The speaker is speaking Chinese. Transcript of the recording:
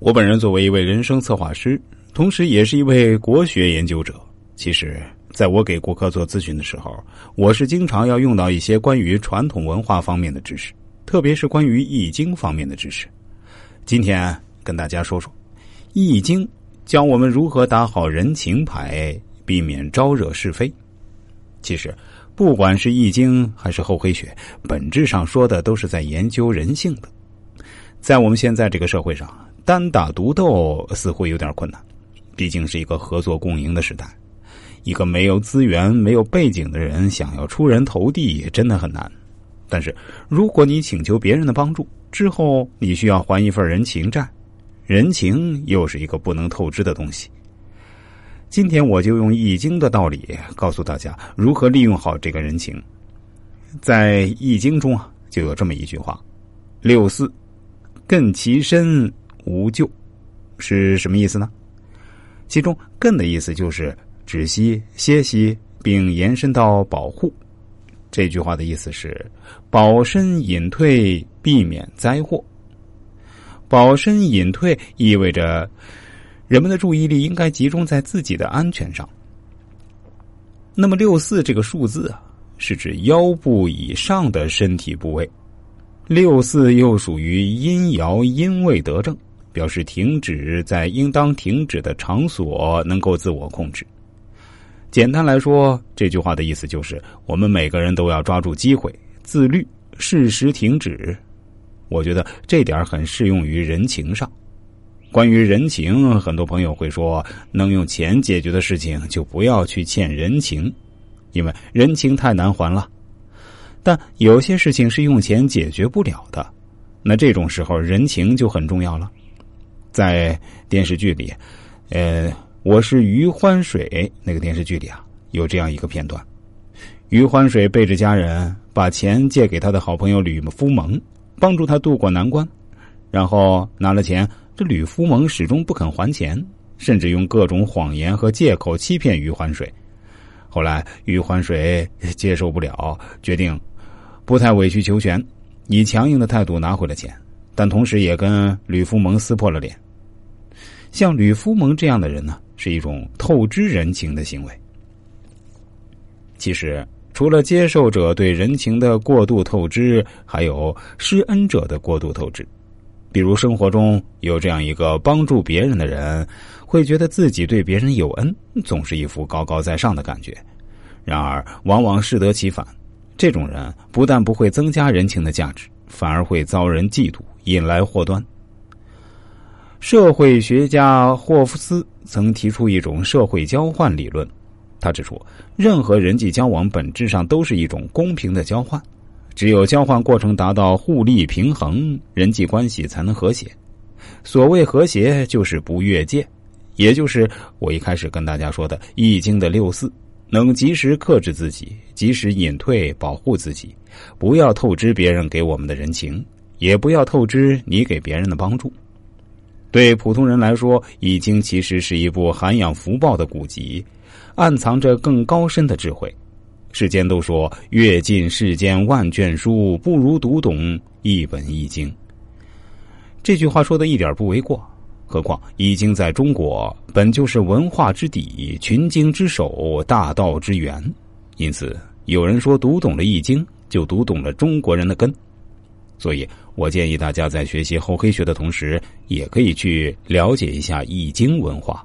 我本人作为一位人生策划师，同时也是一位国学研究者。其实，在我给顾客做咨询的时候，我是经常要用到一些关于传统文化方面的知识，特别是关于《易经》方面的知识。今天跟大家说说，《易经》教我们如何打好人情牌，避免招惹是非。其实，不管是《易经》还是厚黑学，本质上说的都是在研究人性的。在我们现在这个社会上。单打独斗似乎有点困难，毕竟是一个合作共赢的时代。一个没有资源、没有背景的人想要出人头地，也真的很难。但是，如果你请求别人的帮助之后，你需要还一份人情债，人情又是一个不能透支的东西。今天我就用《易经》的道理告诉大家如何利用好这个人情。在《易经》中啊，就有这么一句话：“六四，艮其身。”无咎是什么意思呢？其中“艮”的意思就是止息、歇息，并延伸到保护。这句话的意思是保身隐退，避免灾祸。保身隐退意味着人们的注意力应该集中在自己的安全上。那么六四这个数字啊，是指腰部以上的身体部位。六四又属于阴爻阴位得正。表示停止在应当停止的场所，能够自我控制。简单来说，这句话的意思就是，我们每个人都要抓住机会，自律，适时停止。我觉得这点很适用于人情上。关于人情，很多朋友会说，能用钱解决的事情，就不要去欠人情，因为人情太难还了。但有些事情是用钱解决不了的，那这种时候，人情就很重要了。在电视剧里，呃，我是余欢水那个电视剧里啊，有这样一个片段：余欢水背着家人把钱借给他的好朋友吕夫蒙，帮助他渡过难关。然后拿了钱，这吕夫蒙始终不肯还钱，甚至用各种谎言和借口欺骗余欢水。后来余欢水接受不了，决定不太委曲求全，以强硬的态度拿回了钱。但同时也跟吕夫蒙撕破了脸。像吕夫蒙这样的人呢，是一种透支人情的行为。其实，除了接受者对人情的过度透支，还有施恩者的过度透支。比如，生活中有这样一个帮助别人的人，会觉得自己对别人有恩，总是一副高高在上的感觉。然而，往往适得其反。这种人不但不会增加人情的价值，反而会遭人嫉妒。引来祸端。社会学家霍夫斯曾提出一种社会交换理论，他指出，任何人际交往本质上都是一种公平的交换，只有交换过程达到互利平衡，人际关系才能和谐。所谓和谐，就是不越界，也就是我一开始跟大家说的《易经》的六四，能及时克制自己，及时隐退，保护自己，不要透支别人给我们的人情。也不要透支你给别人的帮助。对普通人来说，《易经》其实是一部涵养福报的古籍，暗藏着更高深的智慧。世间都说阅尽世间万卷书，不如读懂一本《易经》。这句话说的一点不为过。何况《易经》在中国本就是文化之底、群经之首、大道之源，因此有人说读懂了《易经》，就读懂了中国人的根。所以我建议大家在学习厚黑学的同时，也可以去了解一下易经文化。